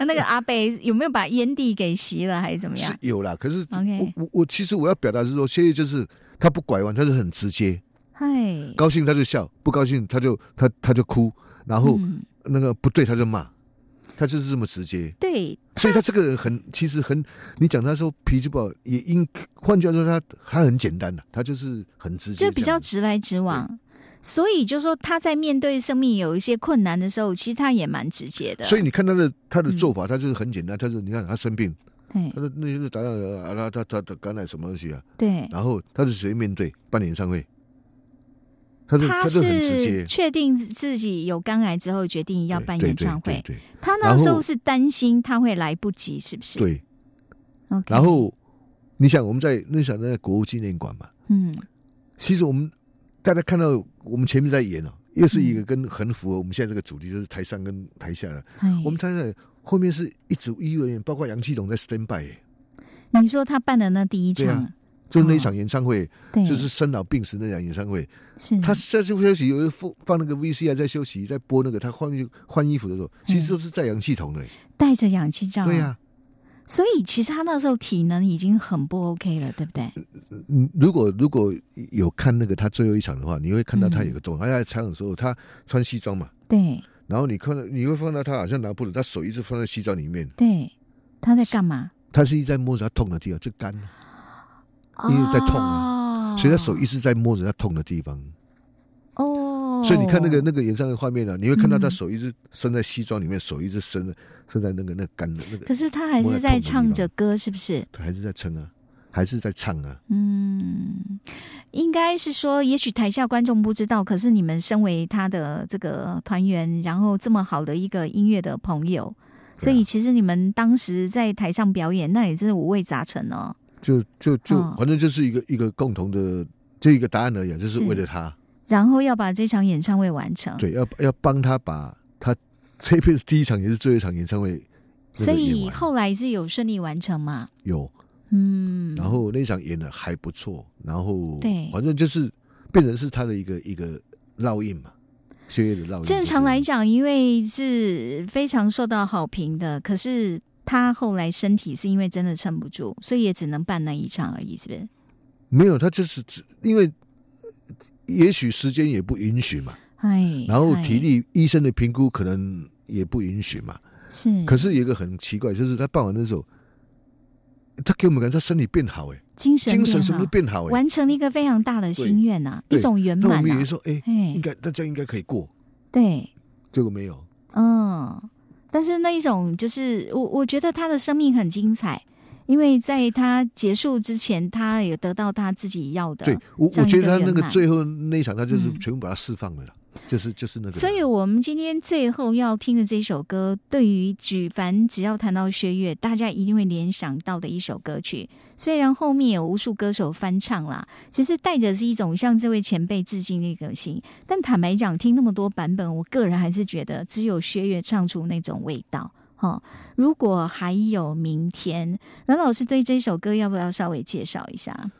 那 那个阿贝有没有把烟蒂给吸了，还是怎么样？是有啦。可是我我我其实我要表达是说，谢谢就是他不拐弯，他是很直接，嗨，高兴他就笑，不高兴他就他他就哭，然后嗯，那个不对他就骂，他就是这么直接。对，所以他这个人很，其实很，你讲他说脾气不好，也应换句话说，他他很简单的，他就是很直接，就比较直来直往。所以就说他在面对生命有一些困难的时候，其实他也蛮直接的。所以你看他的他的嗯做法，他就是很简单，他说你看他生病，对他的那些是打打啊，他他他他感染什么东西啊，对，然后他是直接面对办演唱会，他是他是很直是接，确定自己有肝癌之后，决定要办演唱会。对对他那时候是担心他会来不及，是不是？对。然后你想我们在那想在国务纪念馆嘛，嗯，其实我们大家看到我们前面在演哦，又是嗯一个跟很符合我们现在这个主题，就是台上跟台下的。哎。我们台下后面是一组医务人员，包括杨启总在 stand by，耶你说他办的那第一场，就是那一场演唱会，对，就是生老病死那场演唱会，是。他在休休息，有人放放那个 VCR 在休息，在播那个他换衣换衣服的时候，其实都是在氧气筒的、带着氧气罩，对呀、所以其实他那时候体能已经很不 OK 了，对不对？嗯，如果如果有看那个他最后一场的话，你会看到他有个嗯。动作，他在场的时候他穿西装嘛，对。然后你看到你会看到他好像拿布子，他手一直放在西装里面，对，他在干嘛？他是一直在摸着他痛的地方，这干，因为在痛啊。所以他手一直在摸着他痛的地方。哦，所以你看那个那个演唱会画面啊，你会看到他嗯手一直伸在西装里面，手一直伸在伸在那个那干的那个，可是他还是在唱着歌，是不是？他还是在撑啊，还是在唱啊。嗯，应该是说，也许台下观众不知道，可是你们身为他的这个团员，然后这么好的一个音乐的朋友，啊所以其实你们当时在台上表演，那也是五味杂陈哦。就就就嗯反正就是一个一个共同的，就一个答案而已啊，就是是为了他，然后要把这场演唱会完成，对，要要帮他把他这辈子第一场也是最后一场演唱会所以后来是有顺利完成嘛？有，嗯，然后那场演的还不错，然后对反正就是变成是他的一个一个烙印嘛，血液的烙印。正常来就是讲，因为是非常受到好评的，可是他后来身体是因为真的撑不住，所以也只能办那一场而已，是不是？没有，他就是只因为也许时间也不允许嘛，哎，然后哎。体力医生的评估可能也不允许嘛。是，可是有一个很奇怪，就是他办完的时候，他给我们感觉他身体变好，哎，精神精神什么变好都变好，哎。完成了一个非常大的心愿呐、一对种圆满我们以为。说，哎，哎。应，该大家应该可以过，对，结果没有。嗯，但是那一种就是我我觉得他的生命很精彩，因为在他结束之前，他也得到他自己要的。对我，我觉得他那个最后那一场，他就是嗯全部把他释放了啦，就是就是那个。所以，我们今天最后要听的这首歌，对于举凡只要谈到薛岳，大家一定会联想到的一首歌曲。虽然后面有无数歌手翻唱啦，其实带着是一种向这位前辈致敬的一个心。但坦白讲，听那么多版本，我个人还是觉得只有薛岳唱出那种味道。哈、如果还有明天，阮老师对这首歌要不要稍微介绍一下？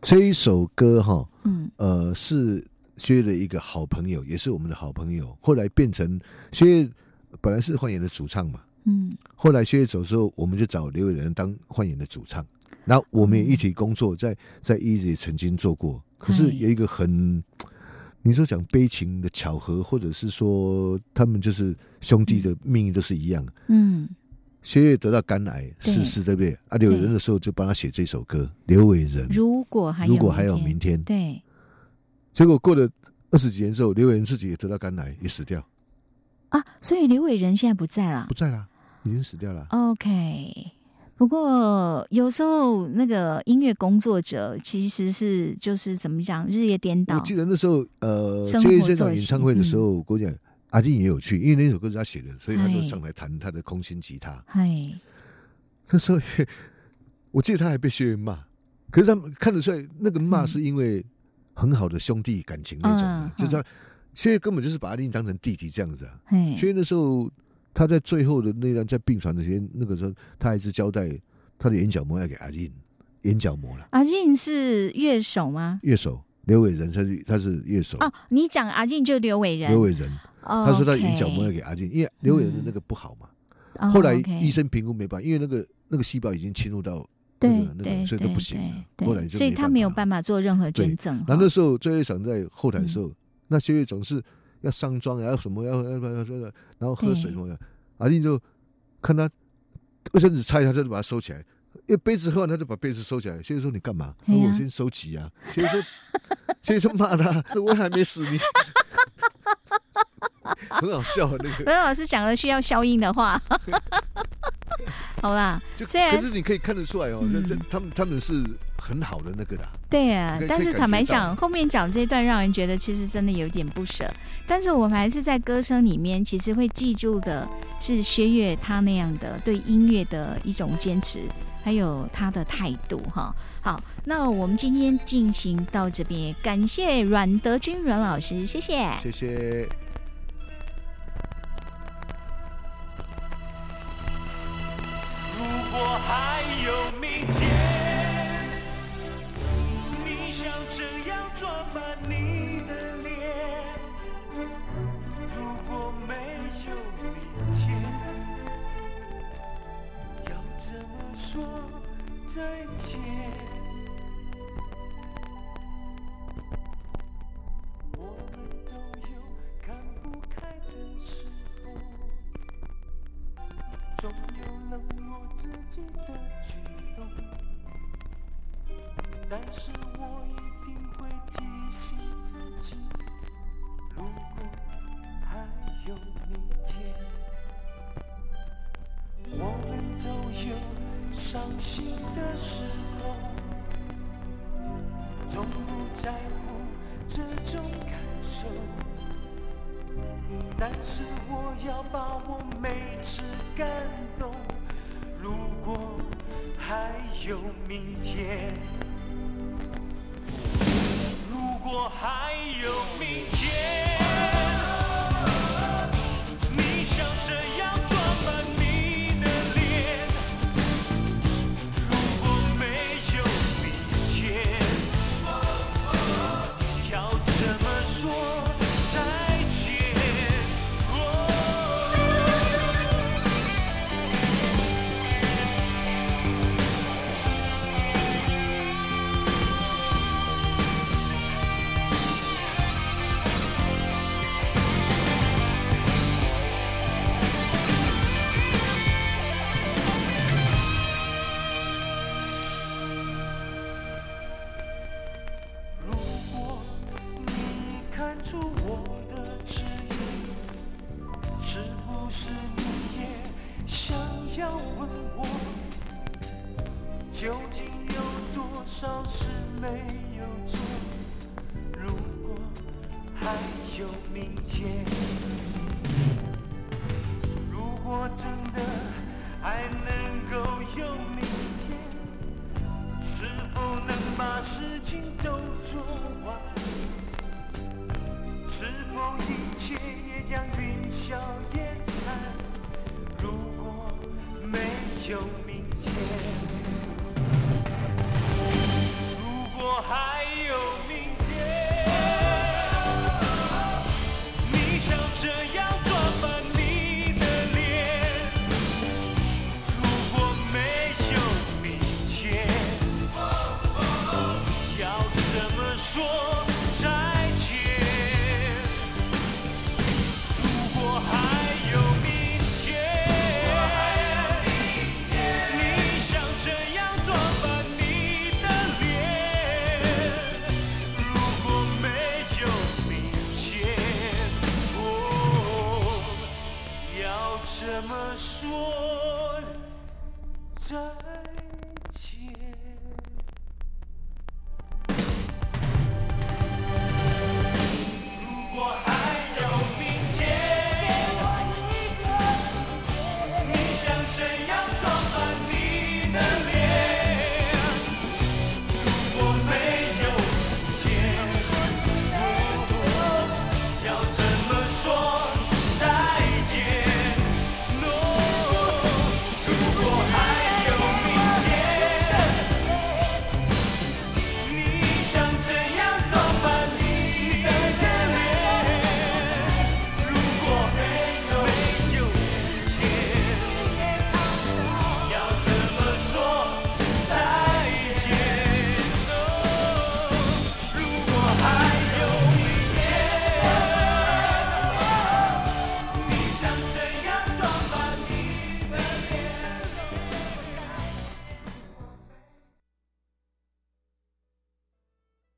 这一首歌哈，嗯，呃，是薛岳的一个好朋友，也是我们的好朋友，后来变成薛岳本来是幻影的主唱嘛，嗯，后来薛岳走之后，我们就找刘伟仁当幻影的主唱，然后我们也一起工作，在在 Easy 曾经做过，可是有一个很。你说讲悲情的巧合，或者是说他们就是兄弟的命运都是一样的。嗯，薛岳得到肝癌对逝世，对不对？啊，刘伟仁的时候就帮他写这首歌，刘伟仁。如果还有如果还有明天，对，结果过了二十几年之后，刘伟仁自己也得到肝癌，也死掉，啊，所以刘伟仁现在不在了不。在了，已经死掉了。OK，不过有时候那个音乐工作者其实是就是怎么讲，日夜颠倒我。记得那时候，呃，薛岳这场演唱会的时候，我跟你讲，阿弟也有去，因为那首歌是他写的，所以他就上来弹他的空心吉他。嗨，那时候，我记得他还被薛岳骂，可是他们看得出来，那个骂嗯是因为很好的兄弟感情那种的嗯，就是他薛岳根本就是把阿弟当成弟弟这样子啊。嘿，所以那时候他在最后的那段在病床的时间，那个时候他还是交代他的眼角膜要给阿进，眼角膜了，阿静是乐手吗？乐手刘伟仁他是他是乐手，哦，你讲阿静就刘伟仁。刘伟仁哦他说他眼角膜要给阿进，因为刘伟仁的那个不好嘛，哦后来医生评估没办法，因为那个那个细胞已经侵入到那对所以都不行后来就所以他没有法。办法做任何捐赠。那哈时候最后一场在后台的时嗯候，那薛岳总是要上妆，要什么要要要要要，然后喝水什么的，阿进就看他卫生纸擦一下，他就把它收起来。因为杯子喝完，他就把杯子收起来。先生说：“你干嘛？”他嘿呀说：“我先收集啊。”先生说：“ 薛岳说骂他，我还没死你。”很好笑啊那个。何老师讲了需要消音的话。好啦，就虽然可是你可以看得出来哦，这这嗯他们他们是很好的那个啦。对啊，但是坦白讲，后面讲这段让人觉得其实真的有点不舍。但是我们还是在歌声里面，其实会记住的是薛岳他那样的对音乐的一种坚持，还有他的态度哈。好，那我们今天进行到这边，感谢阮德军阮老师，谢谢。谢谢。还有明天。你想怎样装扮你的脸如果没有明天要怎么说再见？自己的举动但是我一定会提醒自己如果还有明天我们都有伤心的时候。从不在乎这种感受但是我要把我每次感动如果还有明天如果还有 eu me enxergo.